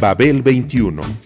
Babel 21.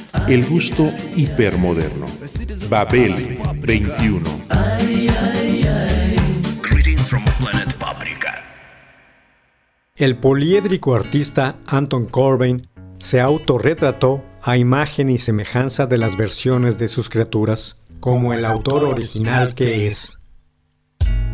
El gusto hipermoderno. Babel 21. Greetings from planet Paprika. El poliédrico artista Anton Corbijn se autorretrató a imagen y semejanza de las versiones de sus criaturas, como el autor original que es.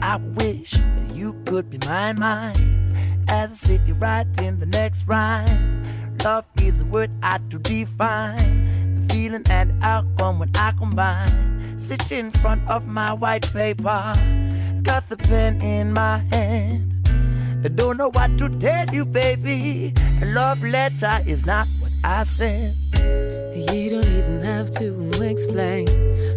I wish that you could be mine, mine. As I sit you right in the next rhyme. Love is the word I to define. The feeling and outcome when I combine. Sit in front of my white paper. Got the pen in my hand. I don't know what to tell you, baby. A love letter is not what I said. You don't even have to explain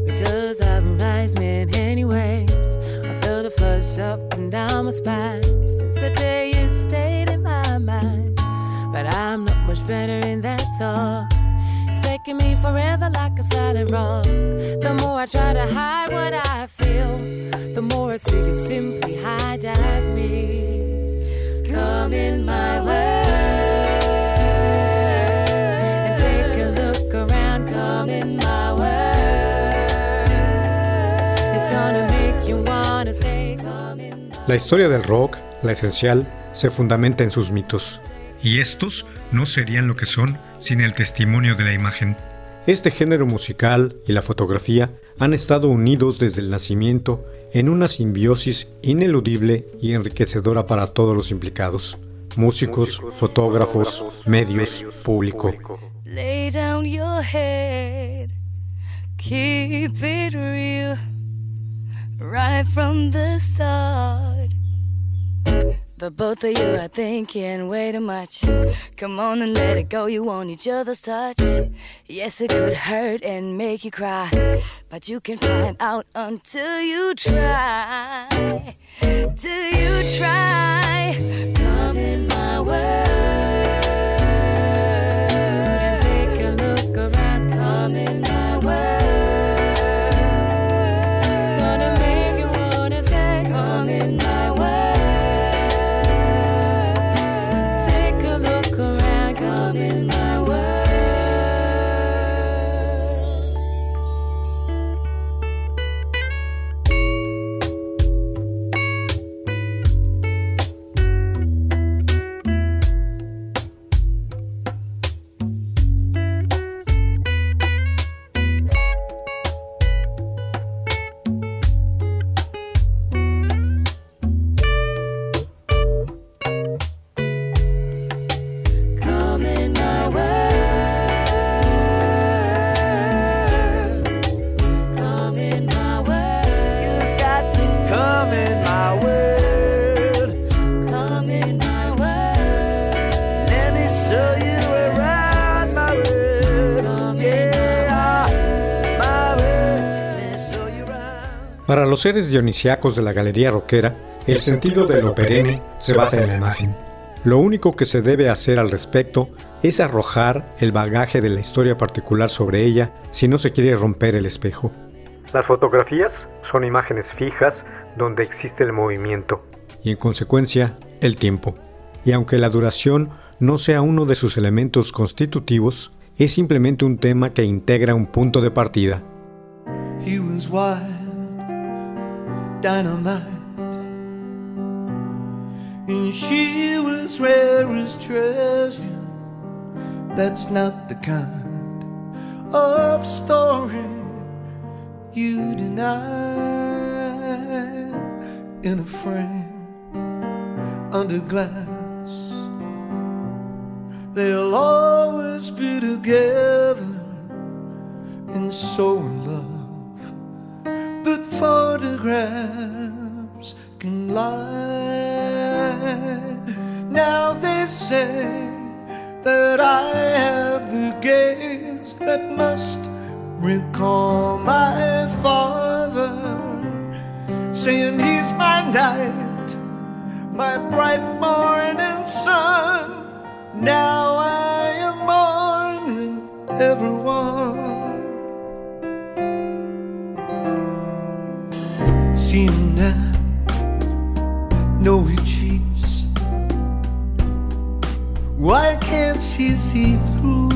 because I'm a man, anyways. I felt a flush up and down my spine since the day you stayed in my mind. But I'm not much better. It's taking me forever like. The more I try to hide what I feel, the more I simply hijack me. Come in my La historia del rock, la esencial, se fundamenta en sus mitos. Y estos no serían lo que son sin el testimonio de la imagen. Este género musical y la fotografía han estado unidos desde el nacimiento en una simbiosis ineludible y enriquecedora para todos los implicados. Músicos, fotógrafos, medios, público. Lay down your head, keep it real, right from the start. But both of you are thinking way too much. Come on and let it go, you want each other's touch. Yes, it could hurt and make you cry, but you can find out until you try. Till you try. Come in my world show you around my world. Come in Yeah, my world. Let me show you around. Para los seres dionisíacos de la galería rockera, el sentido de lo perenne se basa en la imagen. Lo único que se debe hacer al respecto es arrojar el bagaje de la historia particular sobre ella si no se quiere romper el espejo. Las fotografías son imágenes fijas donde existe el movimiento y en consecuencia el tiempo. Y aunque la duración no sea uno de sus elementos constitutivos, es simplemente un tema que integra un punto de partida. He was wild, dynamite. And she was rare as treasure. That's not the kind of story you deny in a frame under glass. They'll always be together and so in love. But photographs can lie. Now they say that I have the gaze that must recall my father, saying he's my night, my bright morning sun. Now I am mourning everyone. See him now, know he cheats. Why can't she see through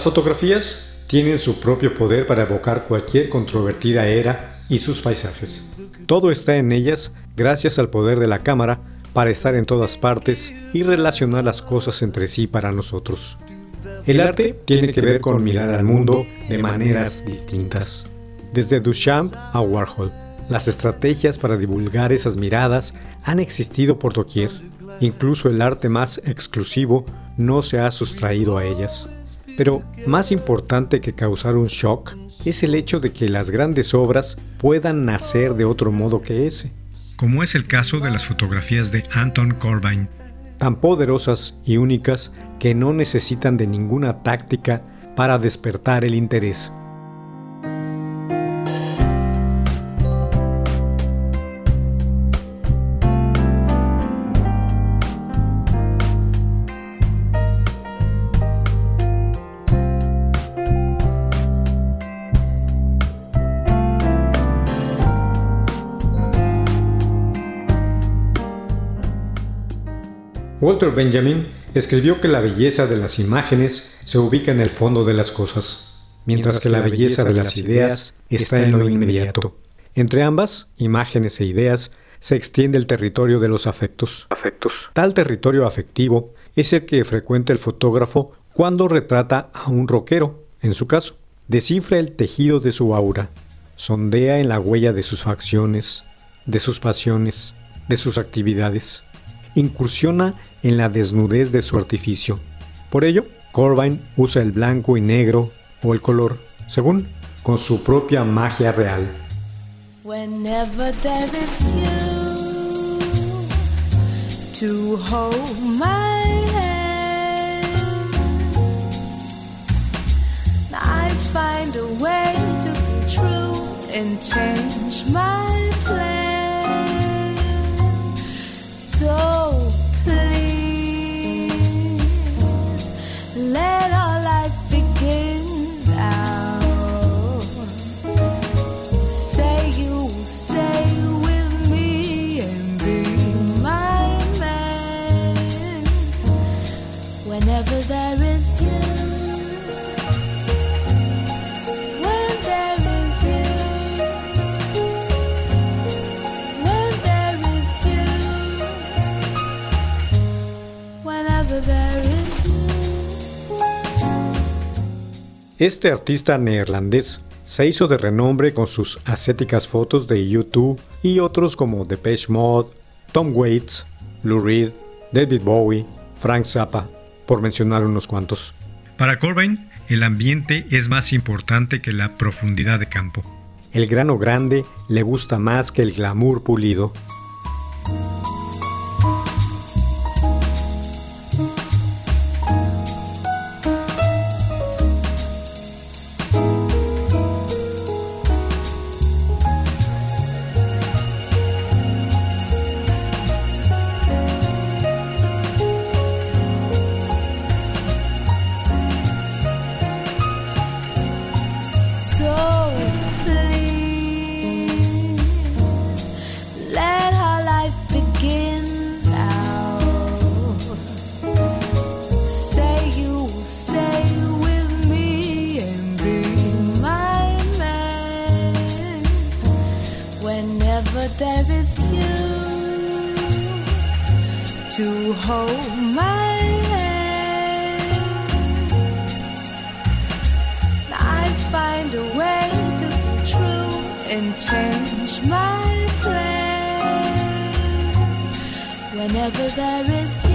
Las fotografías tienen su propio poder para evocar cualquier controvertida era y sus paisajes. Todo está en ellas gracias al poder de la cámara para estar en todas partes y relacionar las cosas entre sí para nosotros. El arte tiene que ver con mirar al mundo de maneras distintas. Desde Duchamp a Warhol, las estrategias para divulgar esas miradas han existido por doquier. Incluso el arte más exclusivo no se ha sustraído a ellas. Pero más importante que causar un shock es el hecho de que las grandes obras puedan nacer de otro modo que ese, como es el caso de las fotografías de Anton Corbijn, tan poderosas y únicas que no necesitan de ninguna táctica para despertar el interés. Walter Benjamin escribió que la belleza de las imágenes se ubica en el fondo de las cosas, mientras que la belleza de las ideas está en lo inmediato. Entre ambas, imágenes e ideas, se extiende el territorio de los afectos. Tal territorio afectivo es el que frecuenta el fotógrafo cuando retrata a un rockero, en su caso. Descifra el tejido de su aura, sondea en la huella de sus facciones, de sus pasiones, de sus actividades incursiona en la desnudez de su artificio. Por ello, Corbijn usa el blanco y negro o el color, según con su propia magia real. Find a way to be true and change my Este artista neerlandés se hizo de renombre con sus ascéticas fotos de YouTube y otros como Depeche Mode, Tom Waits, Lou Reed, David Bowie, Frank Zappa, por mencionar unos cuantos. Para Corbijn, el ambiente es más importante que la profundidad de campo. El grano grande le gusta más que el glamour pulido. Change my plan whenever there is.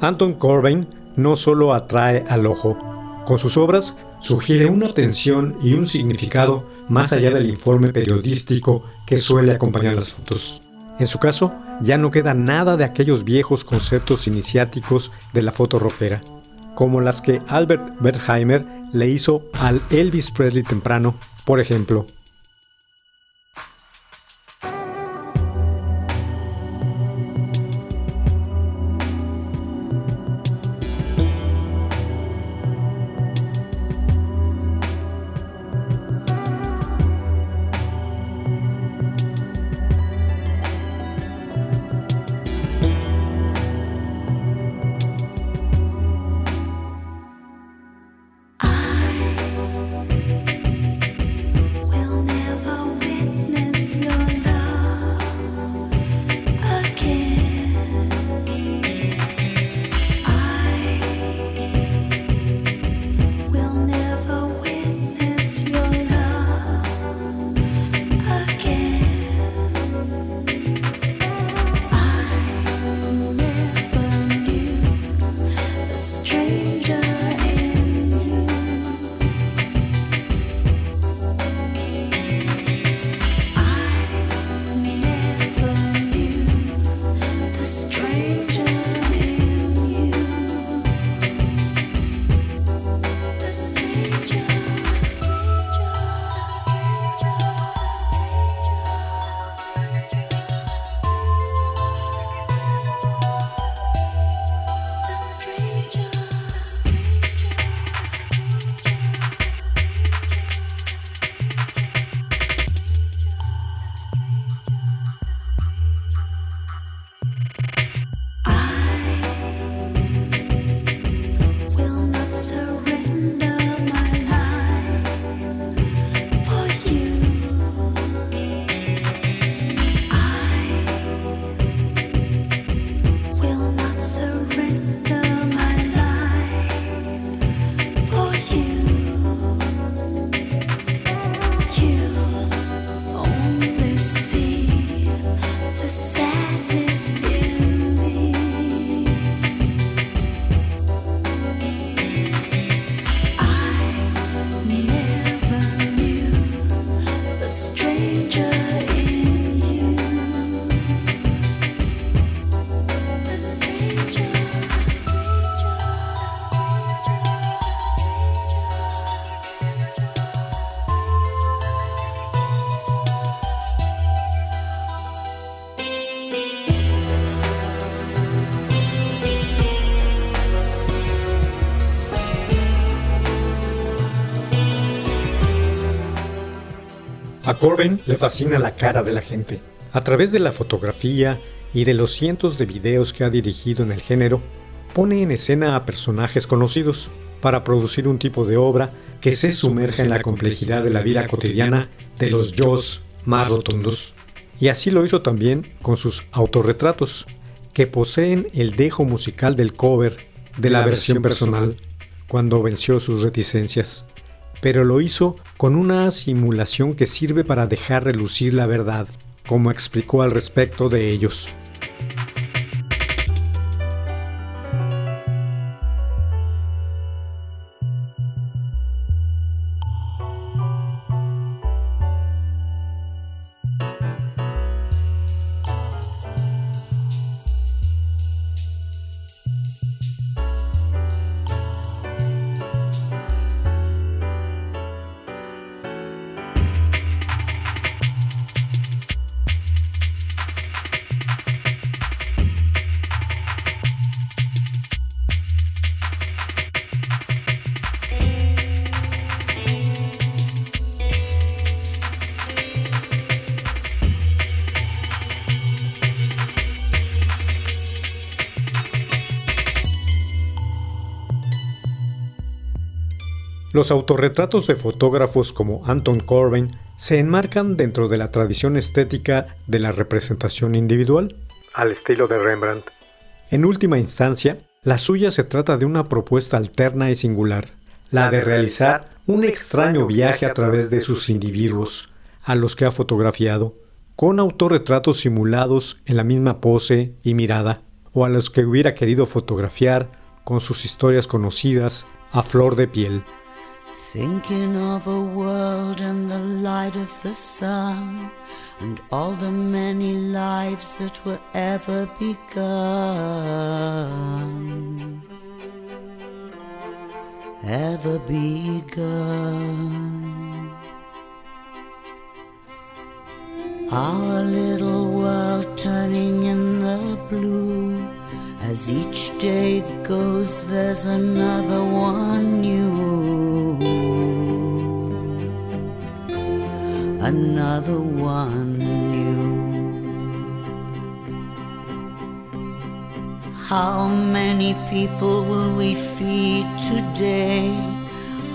Anton Corbijn no solo atrae al ojo, con sus obras sugiere una atención y un significado más allá del informe periodístico que suele acompañar las fotos. En su caso, ya no queda nada de aquellos viejos conceptos iniciáticos de la foto rockera, como las que Albert Wertheimer le hizo al Elvis Presley temprano, por ejemplo. Corbin le fascina la cara de la gente. A través de la fotografía y de los cientos de videos que ha dirigido en el género, pone en escena a personajes conocidos para producir un tipo de obra que se sumerja en la complejidad de la vida cotidiana de los yo's más rotundos. Y así lo hizo también con sus autorretratos, que poseen el dejo musical del cover de la versión personal, cuando venció sus reticencias pero lo hizo con una simulación que sirve para dejar relucir la verdad, como explicó al respecto de ellos. Los autorretratos de fotógrafos como Anton Corbijn se enmarcan dentro de la tradición estética de la representación individual, al estilo de Rembrandt. En última instancia, la suya se trata de una propuesta alterna y singular, la de realizar un extraño viaje a través de sus individuos, a los que ha fotografiado, con autorretratos simulados en la misma pose y mirada, o a los que hubiera querido fotografiar con sus historias conocidas a flor de piel. Thinking of a world and the light of the sun, and all the many lives that were ever begun. Ever begun. Our little world turning in the blue. As each day goes, there's another one new. Another one new. How many people will we feed today?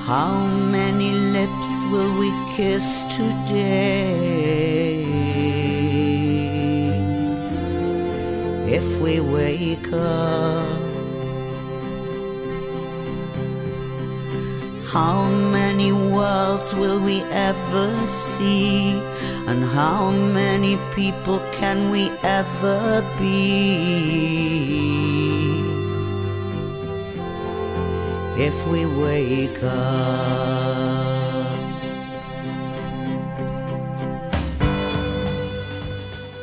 How many lips will we kiss today? If we wake up, how many worlds will we ever see? And how many people can we ever be? If we wake up.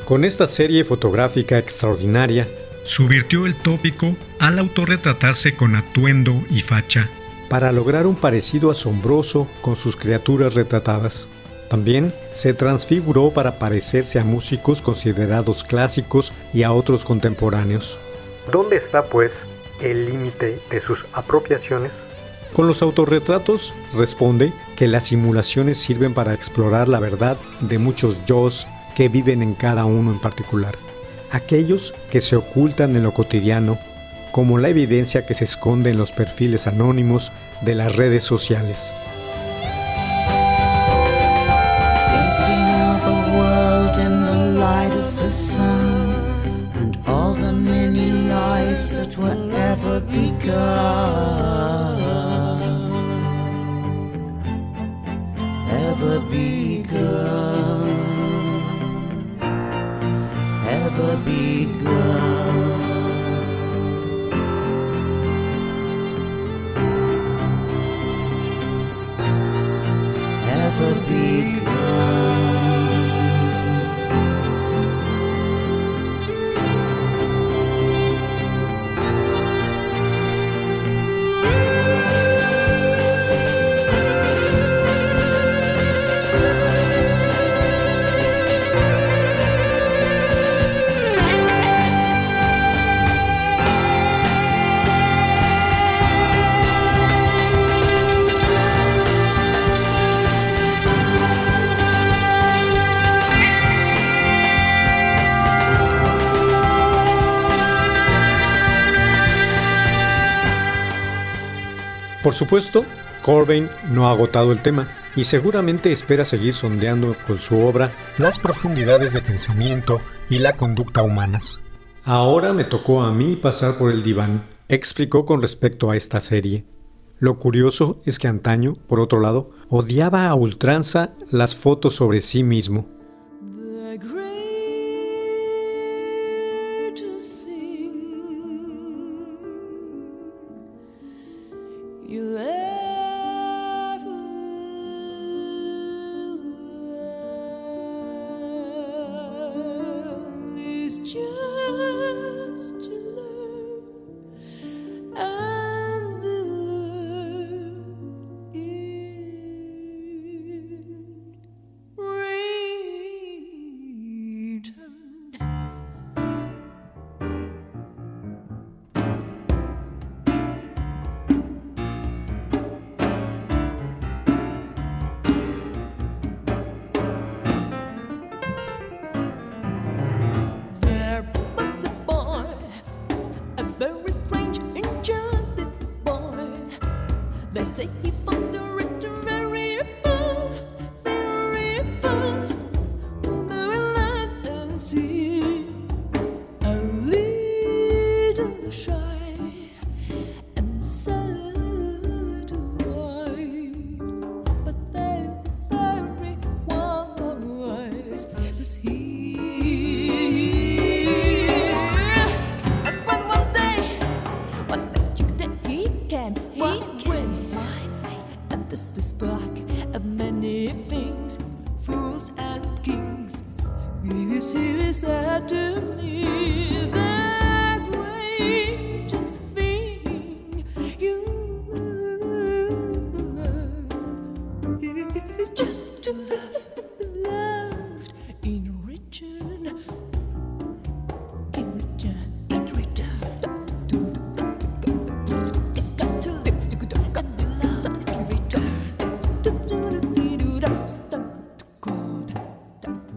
Con esta serie fotográfica extraordinaria, subvirtió el tópico al autorretratarse con atuendo y facha, para lograr un parecido asombroso con sus criaturas retratadas. También se transfiguró para parecerse a músicos considerados clásicos y a otros contemporáneos. ¿Dónde está, pues, el límite de sus apropiaciones? Con los autorretratos responde que las simulaciones sirven para explorar la verdad de muchos yo's que viven en cada uno en particular, aquellos que se ocultan en lo cotidiano, como la evidencia que se esconde en los perfiles anónimos de las redes sociales. Por supuesto, Corbijn no ha agotado el tema y seguramente espera seguir sondeando con su obra las profundidades de pensamiento y la conducta humanas. Ahora me tocó a mí pasar por el diván, explicó con respecto a esta serie. Lo curioso es que antaño, por otro lado, odiaba a ultranza las fotos sobre sí mismo.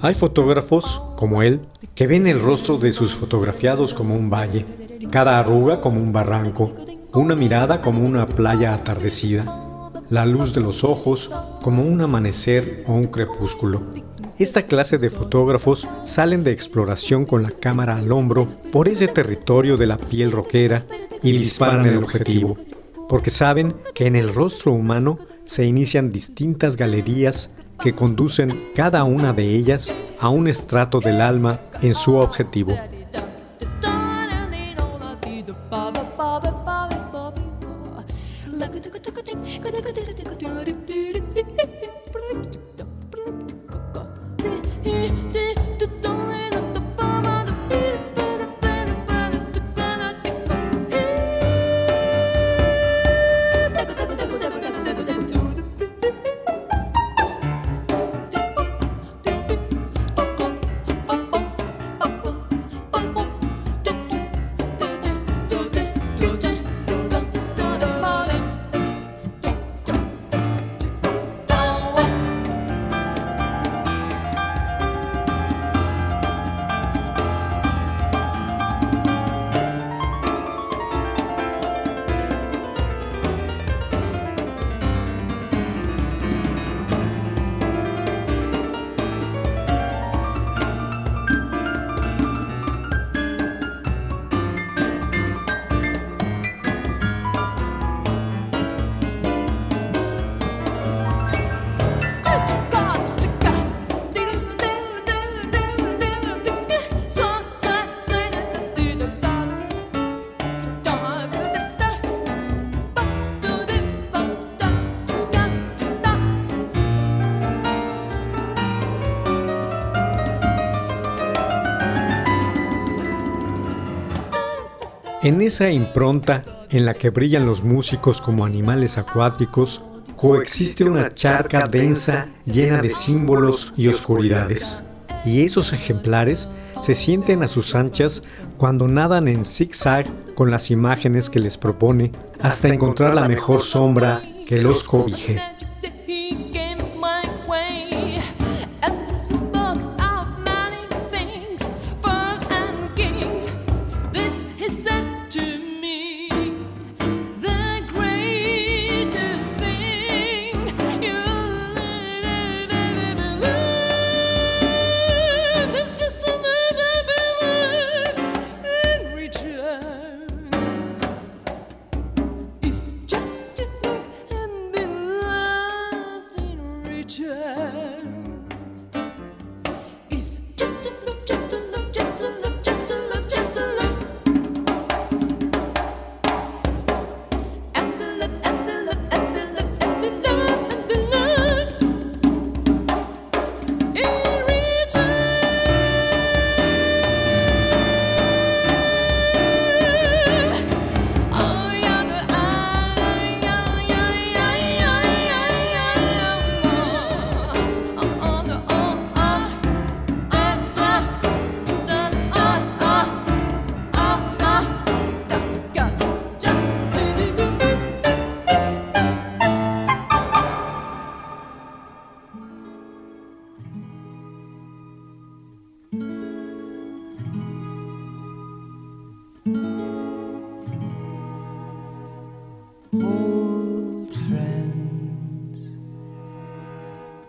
Hay fotógrafos, como él, que ven el rostro de sus fotografiados como un valle, cada arruga como un barranco, una mirada como una playa atardecida, la luz de los ojos como un amanecer o un crepúsculo. Esta clase de fotógrafos salen de exploración con la cámara al hombro por ese territorio de la piel roquera y disparan el objetivo, porque saben que en el rostro humano se inician distintas galerías que conducen cada una de ellas a un estrato del alma en su objetivo. do, do. En esa impronta en la que brillan los músicos como animales acuáticos, coexiste una charca densa llena de símbolos y oscuridades. Y esos ejemplares se sienten a sus anchas cuando nadan en zigzag con las imágenes que les propone hasta encontrar la mejor sombra que los cobije.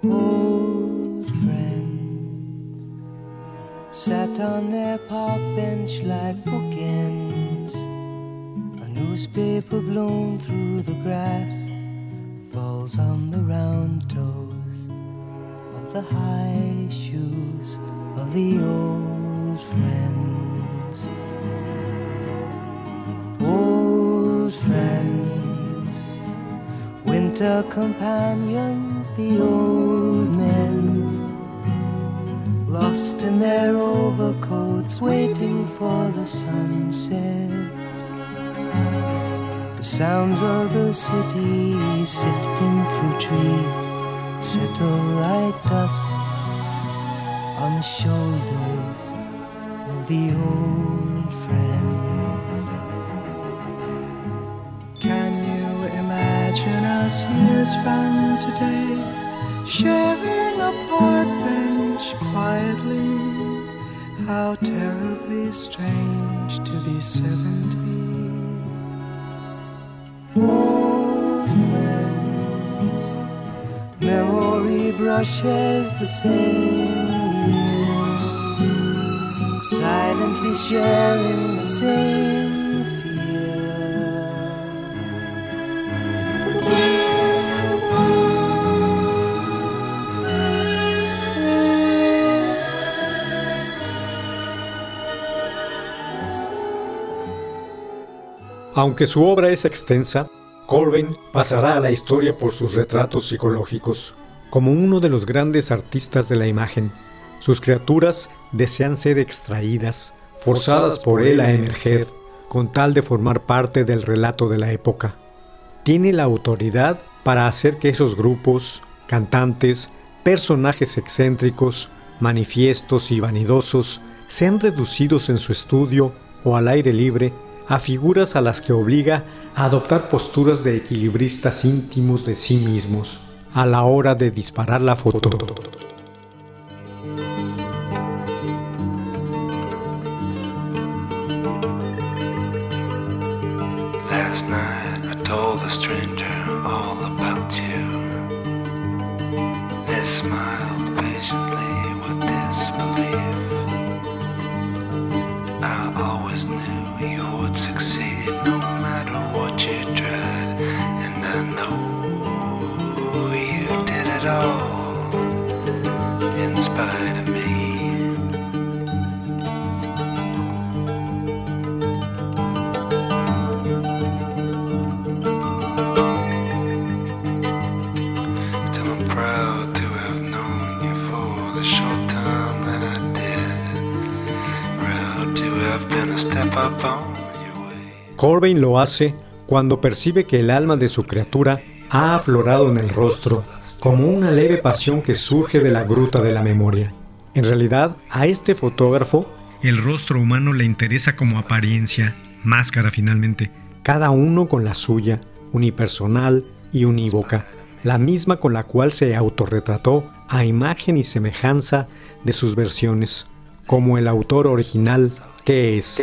Old friends, sat on their park bench like bookends. A newspaper blown through the grass falls on the round toes of the high shoes of the old friends. Winter companions, the old men lost in their overcoats, waiting for the sunset. The sounds of the city sifting through trees settle like dust on the shoulders of the old us years from today sharing a park bench quietly? How terribly strange to be seventy. Old friends, memory brushes the same years, silently sharing the same Aunque su obra es extensa, Corbin pasará a la historia por sus retratos psicológicos, como uno de los grandes artistas de la imagen. Sus criaturas desean ser extraídas, forzadas por él a emerger, con tal de formar parte del relato de la época. Tiene la autoridad para hacer que esos grupos, cantantes, personajes excéntricos, manifiestos y vanidosos sean reducidos en su estudio o al aire libre a figuras a las que obliga a adoptar posturas de equilibristas íntimos de sí mismos a la hora de disparar la foto. Corbin lo hace cuando percibe que el alma de su criatura ha aflorado en el rostro, como una leve pasión que surge de la gruta de la memoria. En realidad, a este fotógrafo, el rostro humano le interesa como apariencia, máscara finalmente, cada uno con la suya, unipersonal y unívoca, la misma con la cual se autorretrató a imagen y semejanza de sus versiones, como el autor original que es.